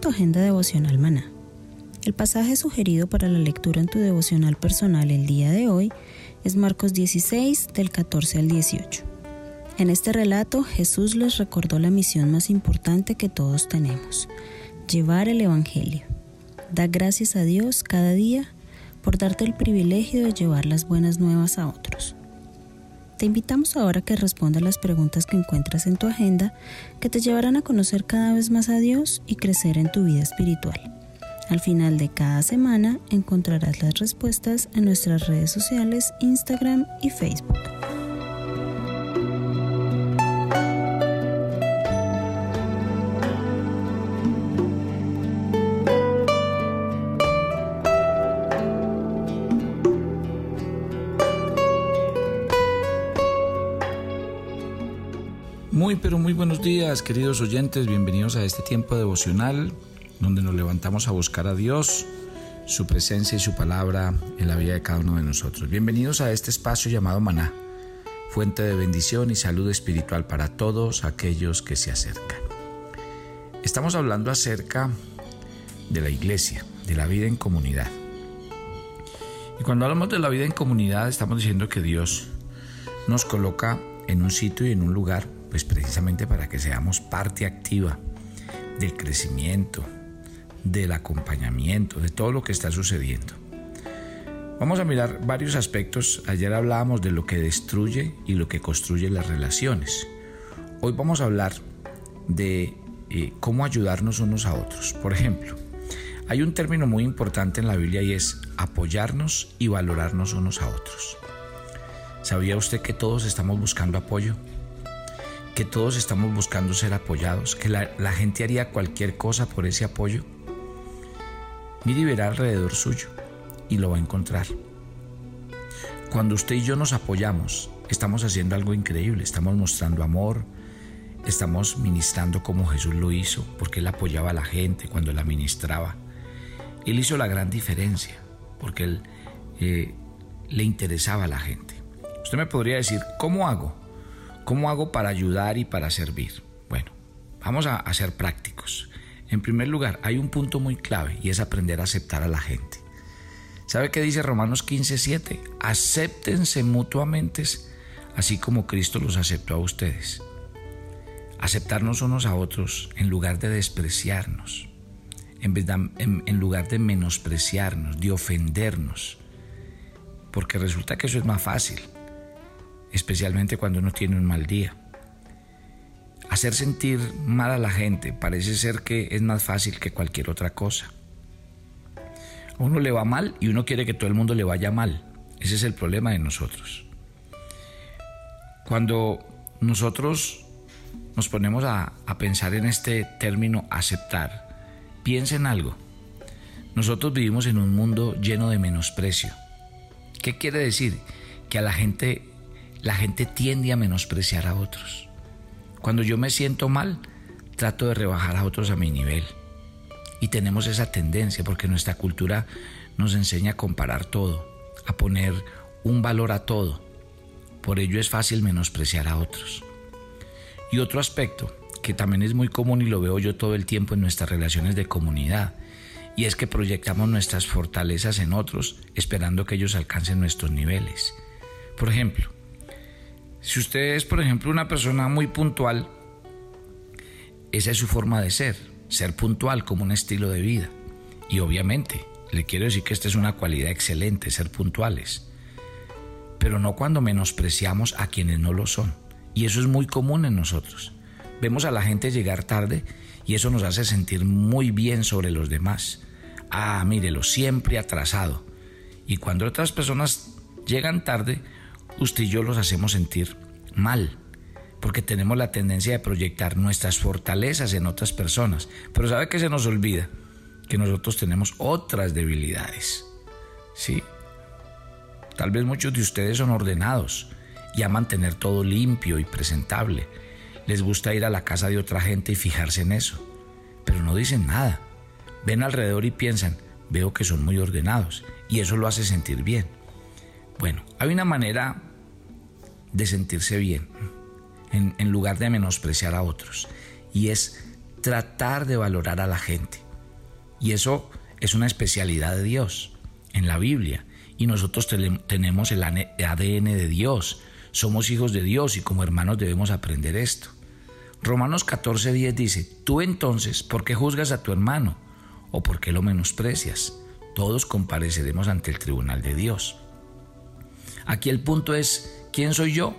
Tu agenda devocional maná. El pasaje sugerido para la lectura en tu devocional personal el día de hoy es Marcos 16 del 14 al 18. En este relato Jesús les recordó la misión más importante que todos tenemos, llevar el Evangelio. Da gracias a Dios cada día por darte el privilegio de llevar las buenas nuevas a otros. Te invitamos ahora a que respondas las preguntas que encuentras en tu agenda que te llevarán a conocer cada vez más a Dios y crecer en tu vida espiritual. Al final de cada semana encontrarás las respuestas en nuestras redes sociales, Instagram y Facebook. Muy pero muy buenos días queridos oyentes, bienvenidos a este tiempo devocional donde nos levantamos a buscar a Dios, su presencia y su palabra en la vida de cada uno de nosotros. Bienvenidos a este espacio llamado Maná, fuente de bendición y salud espiritual para todos aquellos que se acercan. Estamos hablando acerca de la iglesia, de la vida en comunidad. Y cuando hablamos de la vida en comunidad estamos diciendo que Dios nos coloca en un sitio y en un lugar pues precisamente para que seamos parte activa del crecimiento, del acompañamiento, de todo lo que está sucediendo. Vamos a mirar varios aspectos. Ayer hablábamos de lo que destruye y lo que construye las relaciones. Hoy vamos a hablar de eh, cómo ayudarnos unos a otros. Por ejemplo, hay un término muy importante en la Biblia y es apoyarnos y valorarnos unos a otros. ¿Sabía usted que todos estamos buscando apoyo? Que todos estamos buscando ser apoyados, que la, gente haría cualquier cosa por ese apoyo. Mire y verá alrededor suyo y lo va a encontrar. Cuando usted y yo nos apoyamos, estamos haciendo algo increíble, estamos mostrando amor, estamos ministrando como Jesús lo hizo, porque Él apoyaba a la gente cuando la ministraba. Él hizo la gran diferencia, porque Él eh, le interesaba a la gente. Usted me podría decir, ¿cómo hago? ¿Cómo hago para ayudar y para servir? Bueno, vamos a, ser prácticos. En primer lugar, hay un punto muy clave y es aprender a aceptar a la gente. ¿Sabe qué dice Romanos 15:7? Acéptense mutuamente así como Cristo los aceptó a ustedes. Aceptarnos unos a otros en lugar de despreciarnos, en lugar de menospreciarnos, de ofendernos, porque resulta que eso es más fácil especialmente cuando uno tiene un mal día. Hacer sentir mal a la gente parece ser que es más fácil que cualquier otra cosa. A uno le va mal y uno quiere que todo el mundo le vaya mal. Ese es el problema de nosotros. Cuando nosotros nos ponemos a, a pensar en este término aceptar, piensen algo. Nosotros vivimos en un mundo lleno de menosprecio. ¿Qué quiere decir? Que a la gente la gente tiende a menospreciar a otros. Cuando yo me siento mal, trato de rebajar a otros a mi nivel. Y tenemos esa tendencia porque nuestra cultura nos enseña a comparar todo, a poner un valor a todo. Por ello es fácil menospreciar a otros. Y otro aspecto que también es muy común y lo veo yo todo el tiempo en nuestras relaciones de comunidad, y es que proyectamos nuestras fortalezas en otros esperando que ellos alcancen nuestros niveles. Por ejemplo, si usted es, por ejemplo, una persona muy puntual, esa es su forma de ser, ser puntual como un estilo de vida. Y obviamente, le quiero decir que esta es una cualidad excelente, ser puntuales. Pero no cuando menospreciamos a quienes no lo son. Y eso es muy común en nosotros. Vemos a la gente llegar tarde y eso nos hace sentir muy bien sobre los demás. Ah, mírelo, siempre atrasado. Y cuando otras personas llegan tarde, usted y yo los hacemos sentir mal, porque tenemos la tendencia de proyectar nuestras fortalezas en otras personas. Pero ¿sabe que se nos olvida? Que nosotros tenemos otras debilidades. ¿Sí? Tal vez muchos de ustedes son ordenados y aman tener todo limpio y presentable. Les gusta ir a la casa de otra gente y fijarse en eso. Pero no dicen nada. Ven alrededor y piensan, veo que son muy ordenados. Y eso lo hace sentir bien. Bueno, hay una manera de sentirse bien, en, lugar de menospreciar a otros. Y es tratar de valorar a la gente. Y eso es una especialidad de Dios en la Biblia. Y nosotros tenemos el ADN de Dios. Somos hijos de Dios y como hermanos debemos aprender esto. Romanos 14:10 dice, tú entonces, ¿por qué juzgas a tu hermano? ¿O por qué lo menosprecias? Todos compareceremos ante el tribunal de Dios. Aquí el punto es, ¿Quién soy yo?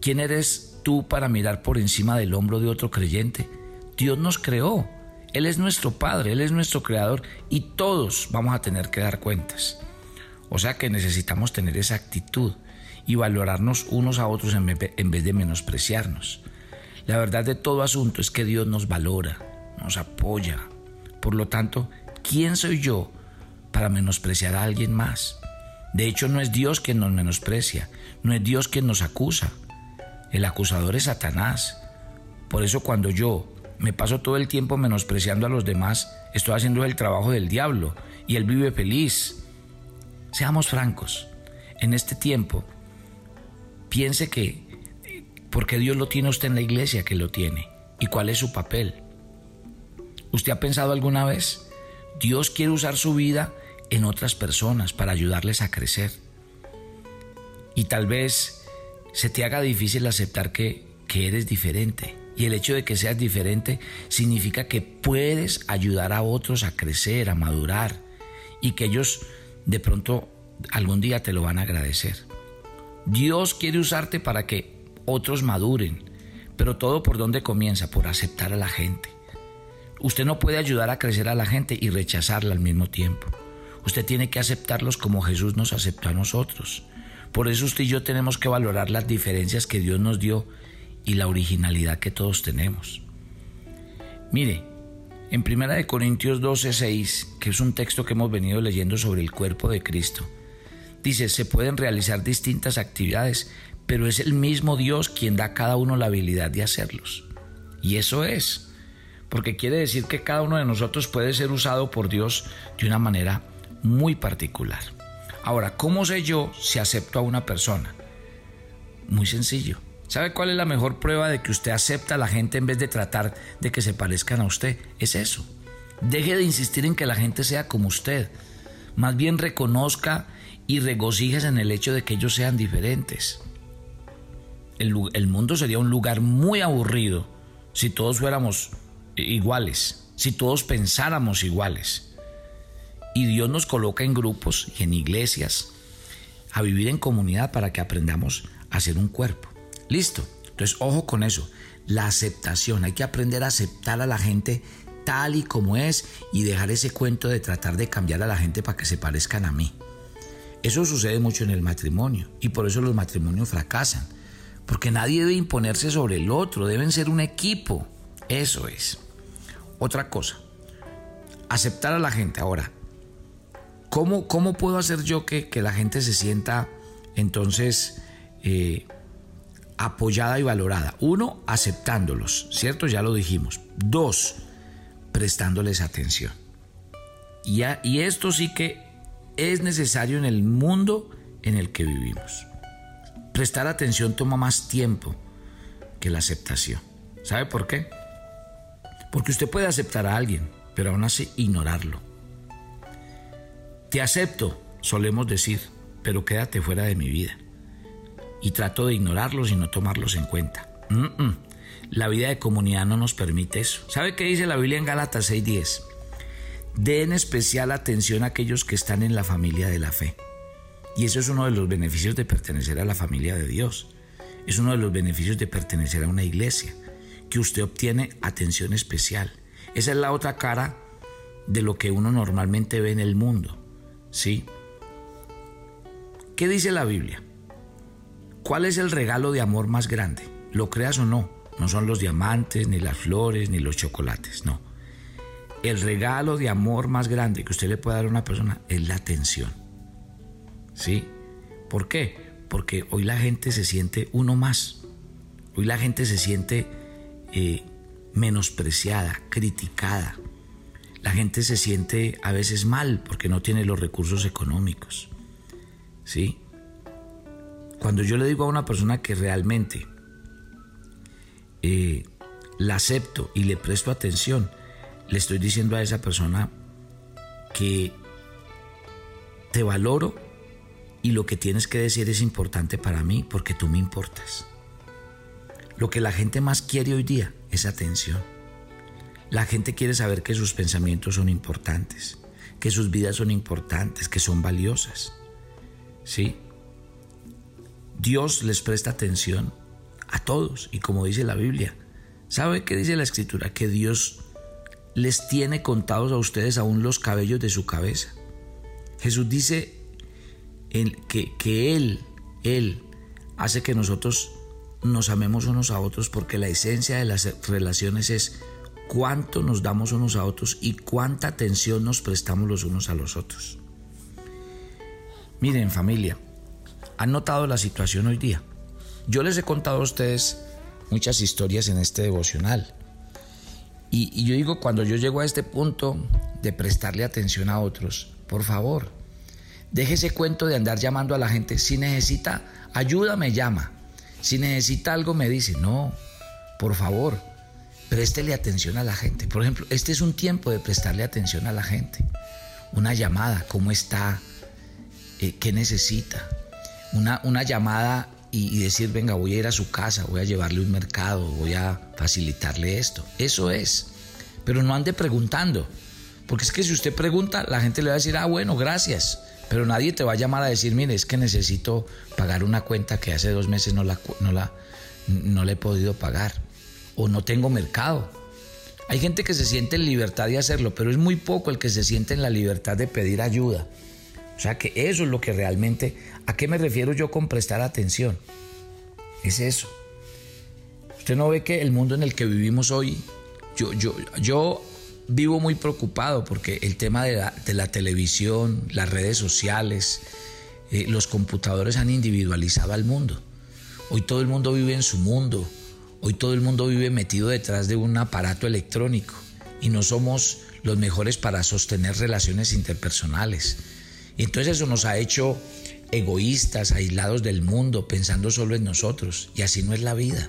¿Quién eres tú para mirar por encima del hombro de otro creyente? Dios nos creó. Él es nuestro Padre, Él es nuestro Creador y todos vamos a tener que dar cuentas. O sea que necesitamos tener esa actitud y valorarnos unos a otros en vez de menospreciarnos. La verdad de todo asunto es que Dios nos valora, nos apoya. Por lo tanto, ¿quién soy yo para menospreciar a alguien más? De hecho, no es Dios quien nos menosprecia, no es Dios quien nos acusa. El acusador es Satanás. Por eso cuando yo me paso todo el tiempo menospreciando a los demás, estoy haciendo el trabajo del diablo y él vive feliz. Seamos francos, en este tiempo, piense que, porque Dios lo tiene usted en la iglesia que lo tiene, y cuál es su papel. ¿Usted ha pensado alguna vez? Dios quiere usar su vida en otras personas para ayudarles a crecer. Y tal vez se te haga difícil aceptar que, que eres diferente. Y el hecho de que seas diferente significa que puedes ayudar a otros a crecer, a madurar y que ellos de pronto algún día te lo van a agradecer. Dios quiere usarte para que otros maduren, pero todo por donde comienza, por aceptar a la gente. Usted no puede ayudar a crecer a la gente y rechazarla al mismo tiempo. Usted tiene que aceptarlos como Jesús nos aceptó a nosotros. Por eso usted y yo tenemos que valorar las diferencias que Dios nos dio y la originalidad que todos tenemos. Mire, en 1 Corintios 12, 6, que es un texto que hemos venido leyendo sobre el cuerpo de Cristo, dice, se pueden realizar distintas actividades, pero es el mismo Dios quien da a cada uno la habilidad de hacerlos. Y eso es, porque quiere decir que cada uno de nosotros puede ser usado por Dios de una manera muy particular. Ahora, ¿cómo sé yo si acepto a una persona? Muy sencillo. ¿Sabe cuál es la mejor prueba de que usted acepta a la gente en vez de tratar de que se parezcan a usted? Es eso. Deje de insistir en que la gente sea como usted. Más bien reconozca y regocíjese en el hecho de que ellos sean diferentes. El, el mundo sería un lugar muy aburrido si todos fuéramos iguales, si todos pensáramos iguales. Y Dios nos coloca en grupos y en iglesias a vivir en comunidad para que aprendamos a ser un cuerpo. Listo. Entonces, ojo con eso. La aceptación. Hay que aprender a aceptar a la gente tal y como es y dejar ese cuento de tratar de cambiar a la gente para que se parezcan a mí. Eso sucede mucho en el matrimonio y por eso los matrimonios fracasan. Porque nadie debe imponerse sobre el otro, deben ser un equipo. Eso es. Otra cosa, aceptar a la gente. Ahora, ¿Cómo, puedo hacer yo que, la gente se sienta entonces eh, apoyada y valorada? Uno, aceptándolos, ¿cierto? Ya lo dijimos. Dos, prestándoles atención. Y, y esto sí que es necesario en el mundo en el que vivimos. Prestar atención toma más tiempo que la aceptación. ¿Sabe por qué? Porque usted puede aceptar a alguien, pero aún así ignorarlo Te acepto, solemos decir, pero quédate fuera de mi vida. Y trato de ignorarlos y no tomarlos en cuenta. La vida de comunidad no nos permite eso. ¿Sabe qué dice la Biblia en Gálatas 6:10? Den especial atención a aquellos que están en la familia de la fe. Y eso es uno de los beneficios de pertenecer a la familia de Dios. Es uno de los beneficios de pertenecer a una iglesia, que usted obtiene atención especial. Esa es la otra cara de lo que uno normalmente ve en el mundo. ¿Sí? ¿Qué dice la Biblia? ¿Cuál es el regalo de amor más grande? Lo creas o no, no son los diamantes, ni las flores, ni los chocolates, no. El regalo de amor más grande que usted le puede dar a una persona es la atención. ¿Sí? ¿Por qué? Porque hoy la gente se siente uno más. Hoy la gente se siente eh, menospreciada, criticada. La gente se siente a veces mal porque no tiene los recursos económicos. ¿Sí? Cuando yo le digo a una persona que realmente eh, la acepto y le presto atención, le estoy diciendo a esa persona que te valoro y lo que tienes que decir es importante para mí porque tú me importas. Lo que la gente más quiere hoy día es atención. La gente quiere saber que sus pensamientos son importantes, que sus vidas son importantes, que son valiosas. ¿Sí? Dios les presta atención a todos y como dice la Biblia, ¿sabe qué dice la escritura? Que Dios les tiene contados a ustedes aún los cabellos de su cabeza. Jesús dice que, que Él, Él hace que nosotros nos amemos unos a otros porque la esencia de las relaciones es cuánto nos damos unos a otros y cuánta atención nos prestamos los unos a los otros. Miren familia, ¿han notado la situación hoy día? Yo les he contado a ustedes muchas historias en este devocional. Y, yo digo, cuando yo llego a este punto de prestarle atención a otros, por favor, deje ese cuento de andar llamando a la gente. Si necesita ayuda, me llama. Si necesita algo, me dice, no, por favor, préstele atención a la gente. Por ejemplo, este es un tiempo de prestarle atención a la gente. Una llamada, ¿cómo está? Eh, ¿Qué necesita? Una, una llamada y, y, decir, venga, voy a ir a su casa, voy a llevarle un mercado, voy a facilitarle esto. Eso es. Pero no ande preguntando. Porque es que si usted pregunta, la gente le va a decir, ah, bueno, gracias. Pero nadie te va a llamar a decir, mire, es que necesito pagar una cuenta que hace dos meses no la, no la, no la he podido pagar. O no tengo mercado. Hay gente que se siente en libertad de hacerlo, pero es muy poco el que se siente en la libertad de pedir ayuda. O sea que eso es lo que realmente... ¿A qué me refiero yo con prestar atención? Es eso. Usted no ve que el mundo en el que vivimos hoy, yo, yo, yo vivo muy preocupado porque el tema de la, televisión, las redes sociales, eh, los computadores han individualizado al mundo. Hoy todo el mundo vive en su mundo. Hoy todo el mundo vive metido detrás de un aparato electrónico y no somos los mejores para sostener relaciones interpersonales. Y entonces eso nos ha hecho egoístas, aislados del mundo, pensando solo en nosotros. Y así no es la vida.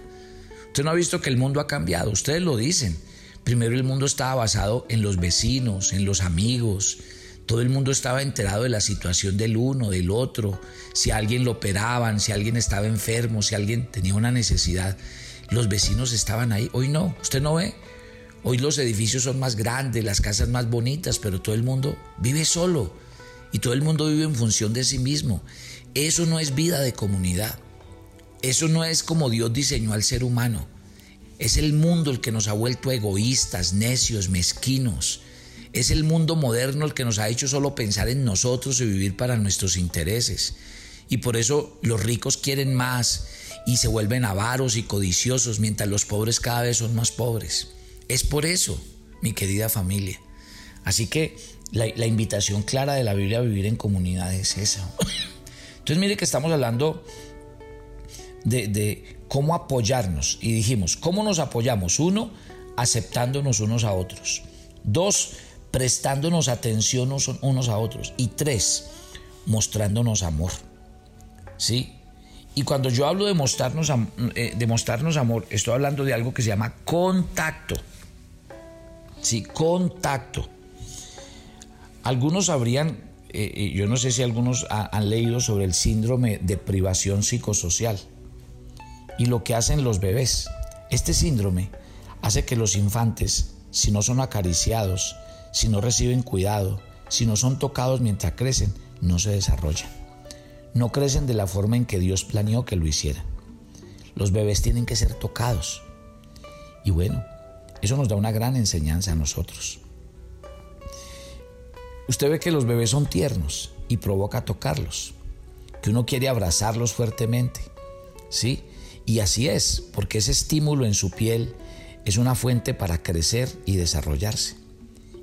Usted no ha visto que el mundo ha cambiado, ustedes lo dicen. Primero el mundo estaba basado en los vecinos, en los amigos. Todo el mundo estaba enterado de la situación del uno, del otro, si alguien lo operaban, si alguien estaba enfermo, si alguien tenía una necesidad. Los vecinos estaban ahí. Hoy no, usted no ve. Hoy los edificios son más grandes, las casas más bonitas, pero todo el mundo vive solo y todo el mundo vive en función de sí mismo. Eso no es vida de comunidad. Eso no es como Dios diseñó al ser humano. Es el mundo el que nos ha vuelto egoístas, necios, mezquinos. Es el mundo moderno el que nos ha hecho solo pensar en nosotros y vivir para nuestros intereses. Y por eso los ricos quieren más y se vuelven avaros y codiciosos mientras los pobres cada vez son más pobres. Es por eso, mi querida familia. Así que la, invitación clara de la Biblia a vivir en comunidad es esa. Entonces mire que estamos hablando de, de cómo apoyarnos. Y dijimos, ¿cómo nos apoyamos? Uno, aceptándonos unos a otros. Dos, prestándonos atención unos a otros. Y tres, mostrándonos amor. ¿Sí? Y cuando yo hablo de mostrarnos, eh, de mostrarnos amor, estoy hablando de algo que se llama contacto. Sí, contacto. Algunos habrían eh, eh, yo no sé si algunos han leído sobre el síndrome de privación psicosocial y lo que hacen los bebés. Este síndrome hace que los infantes, si no son acariciados, si no reciben cuidado, si no son tocados mientras crecen, no se desarrollan. No crecen de la forma en que Dios planeó que lo hicieran. Los bebés tienen que ser tocados. Y bueno, eso nos da una gran enseñanza a nosotros. Usted ve que los bebés son tiernos y provoca tocarlos, que uno quiere abrazarlos fuertemente, ¿sí? Y así es, porque ese estímulo en su piel es una fuente para crecer y desarrollarse.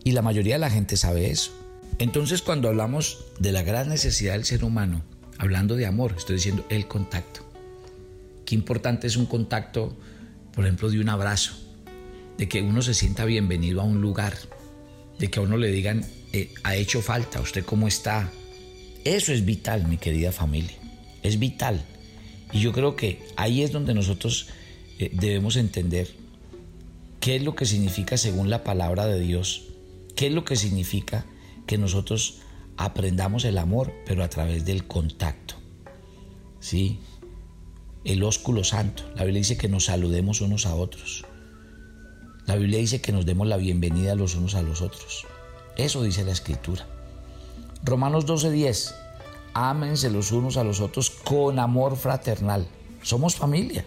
Y la mayoría de la gente sabe eso. Entonces cuando hablamos de la gran necesidad del ser humano, hablando de amor, estoy diciendo el contacto. Qué importante es un contacto, por ejemplo, de un abrazo, de que uno se sienta bienvenido a un lugar, de que a uno le digan, eh, ha hecho falta, usted cómo está. Eso es vital, mi querida familia, es vital. Y yo creo que ahí es donde nosotros eh, debemos entender qué es lo que significa según la palabra de Dios, qué es lo que significa que nosotros aprendamos el amor, pero a través del contacto. ¿Sí? El ósculo santo. La Biblia dice que nos saludemos unos a otros. La Biblia dice que nos demos la bienvenida los unos a los otros. Eso dice la Escritura. Romanos 12:10. Ámense los unos a los otros con amor fraternal. Somos familia.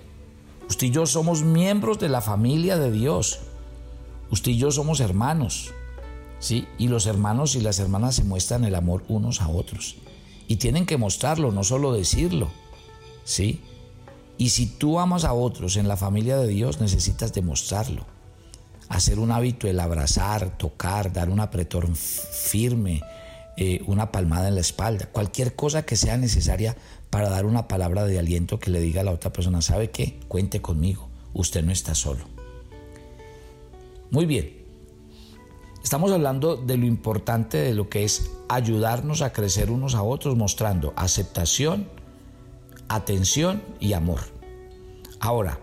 Usted y yo somos miembros de la familia de Dios. Usted y yo somos hermanos. ¿Sí? Y los hermanos y las hermanas se muestran el amor unos a otros. Y tienen que mostrarlo, no solo decirlo. ¿Sí? Y si tú amas a otros en la familia de Dios, necesitas demostrarlo. Hacer un hábito el abrazar, tocar, dar un apretón firme, eh, una palmada en la espalda, cualquier cosa que sea necesaria para dar una palabra de aliento que le diga a la otra persona, ¿sabe qué? Cuente conmigo, usted no está solo. Muy bien, estamos hablando de lo importante de lo que es ayudarnos a crecer unos a otros mostrando aceptación, atención y amor. Ahora,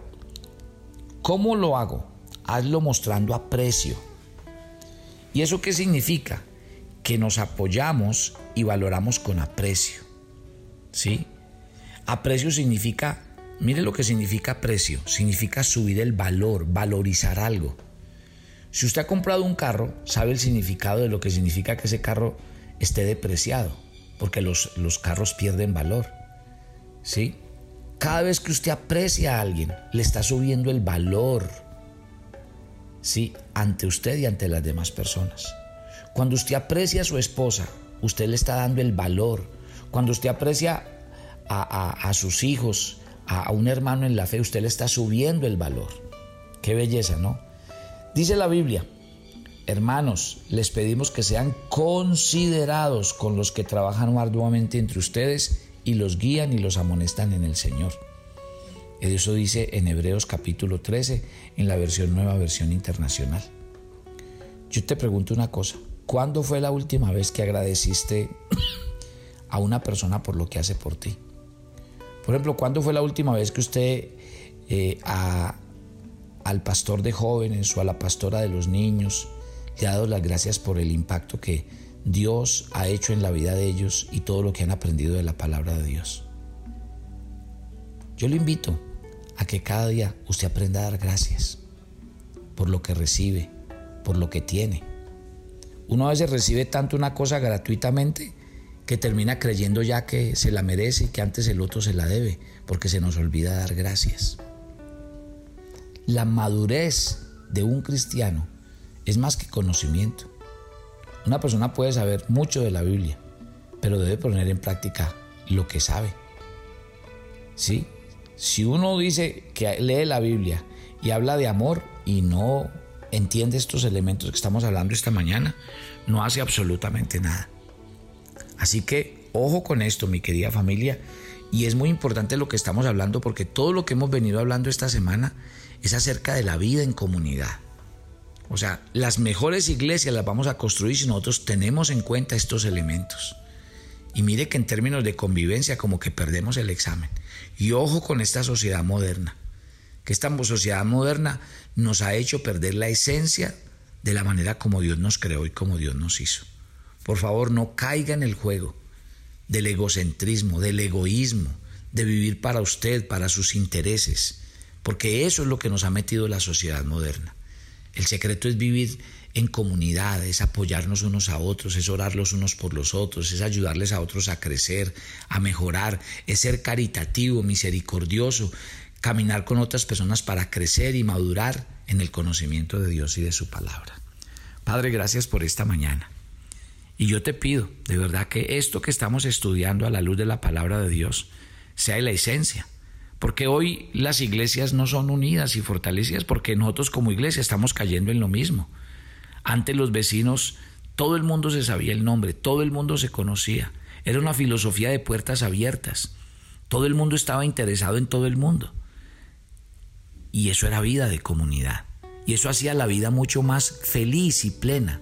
¿cómo lo hago? Hazlo mostrando aprecio. ¿Y eso qué significa? Que nos apoyamos y valoramos con aprecio. ¿Sí? Aprecio significa, mire lo que significa aprecio, significa subir el valor, valorizar algo. Si usted ha comprado un carro, sabe el significado de lo que significa que ese carro esté depreciado, porque los, los carros pierden valor. ¿Sí? Cada vez que usted aprecia a alguien, le está subiendo el valor. ¿Sí? Ante usted y ante las demás personas. Cuando usted aprecia a su esposa, usted le está dando el valor. Cuando usted aprecia a, sus hijos, a, a un hermano en la fe, usted le está subiendo el valor. Qué belleza, ¿no? Dice la Biblia, hermanos, les pedimos que sean considerados con los que trabajan arduamente entre ustedes y los guían y los amonestan en el Señor. Eso dice en Hebreos capítulo 13, en la versión nueva versión internacional. Yo te pregunto una cosa, ¿cuándo fue la última vez que agradeciste a una persona por lo que hace por ti? Por ejemplo, ¿cuándo fue la última vez que usted eh, al pastor de jóvenes o a la pastora de los niños le ha dado las gracias por el impacto que Dios ha hecho en la vida de ellos y todo lo que han aprendido de la palabra de Dios? Yo le invito a que cada día usted aprenda a dar gracias por lo que recibe, por lo que tiene. Uno a veces recibe tanto una cosa gratuitamente que termina creyendo ya que se la merece y que antes el otro se la debe, porque se nos olvida dar gracias. La madurez de un cristiano es más que conocimiento. Una persona puede saber mucho de la Biblia, pero debe poner en práctica lo que sabe. ¿Sí? Si uno dice que lee la Biblia y habla de amor y no entiende estos elementos que estamos hablando esta mañana, no hace absolutamente nada. Así que ojo con esto, mi querida familia, y es muy importante lo que estamos hablando porque todo lo que hemos venido hablando esta semana es acerca de la vida en comunidad. O sea, las mejores iglesias las vamos a construir si nosotros tenemos en cuenta estos elementos. Y mire que en términos de convivencia como que perdemos el examen. Y ojo con esta sociedad moderna, que esta sociedad moderna nos ha hecho perder la esencia de la manera como Dios nos creó y como Dios nos hizo. por favor, no caiga en el juego del egocentrismo, del egoísmo, de vivir para usted, para sus intereses, porque eso es lo que nos ha metido la sociedad moderna. El secreto es vivir en comunidad, es apoyarnos unos a otros, es orar los unos por los otros, es ayudarles a otros a crecer, a mejorar, es ser caritativo, misericordioso, caminar con otras personas para crecer y madurar en el conocimiento de Dios y de su palabra. Padre, gracias por esta mañana. Y yo te pido, de verdad, que esto que estamos estudiando a la luz de la palabra de Dios sea la esencia. Porque hoy las iglesias no son unidas y fortalecidas porque nosotros como iglesia estamos cayendo en lo mismo. Antes los vecinos, todo el mundo se sabía el nombre, todo el mundo se conocía. Era una filosofía de puertas abiertas. Todo el mundo estaba interesado en todo el mundo. Y eso era vida de comunidad. Y eso hacía la vida mucho más feliz y plena.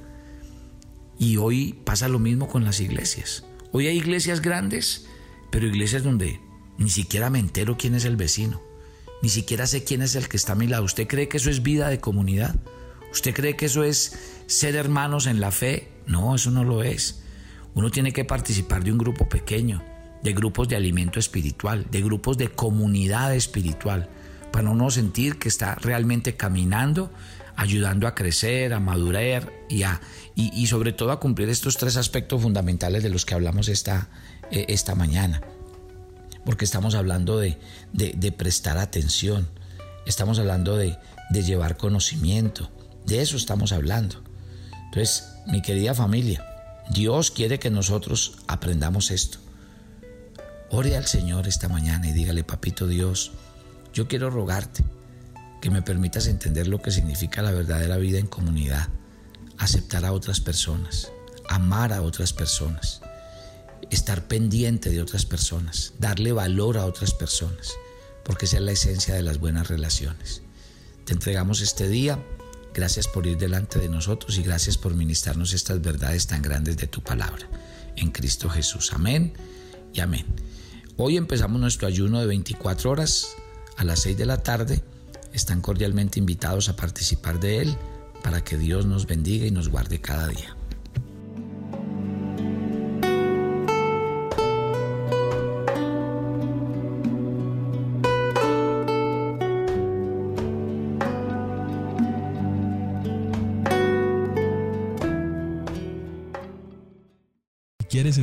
Y hoy pasa lo mismo con las iglesias. Hoy hay iglesias grandes, pero iglesias donde ni siquiera me entero quién es el vecino. Ni siquiera sé quién es el que está a mi lado. ¿Usted cree que eso es vida de comunidad? ¿Usted cree que eso es ser hermanos en la fe? No, eso no lo es. Uno tiene que participar de un grupo pequeño, de grupos de alimento espiritual, de grupos de comunidad espiritual para uno sentir que está realmente caminando, ayudando a crecer, a madurar y, a, y, sobre todo a cumplir estos tres aspectos fundamentales de los que hablamos esta, eh, esta mañana. Porque estamos hablando de, prestar atención, estamos hablando de, de llevar conocimiento, de eso estamos hablando. Entonces, mi querida familia, Dios quiere que nosotros aprendamos esto. Ore al Señor esta mañana y dígale, papito Dios, yo quiero rogarte que me permitas entender lo que significa la verdadera vida en comunidad, aceptar a otras personas, amar a otras personas, estar pendiente de otras personas, darle valor a otras personas, porque esa es la esencia de las buenas relaciones. Te entregamos este día, gracias por ir delante de nosotros y gracias por ministrarnos estas verdades tan grandes de tu palabra. En Cristo Jesús. Amén y amén. Hoy empezamos nuestro ayuno de 24 horas a las 6 de la tarde. Están cordialmente invitados a participar de él para que Dios nos bendiga y nos guarde cada día.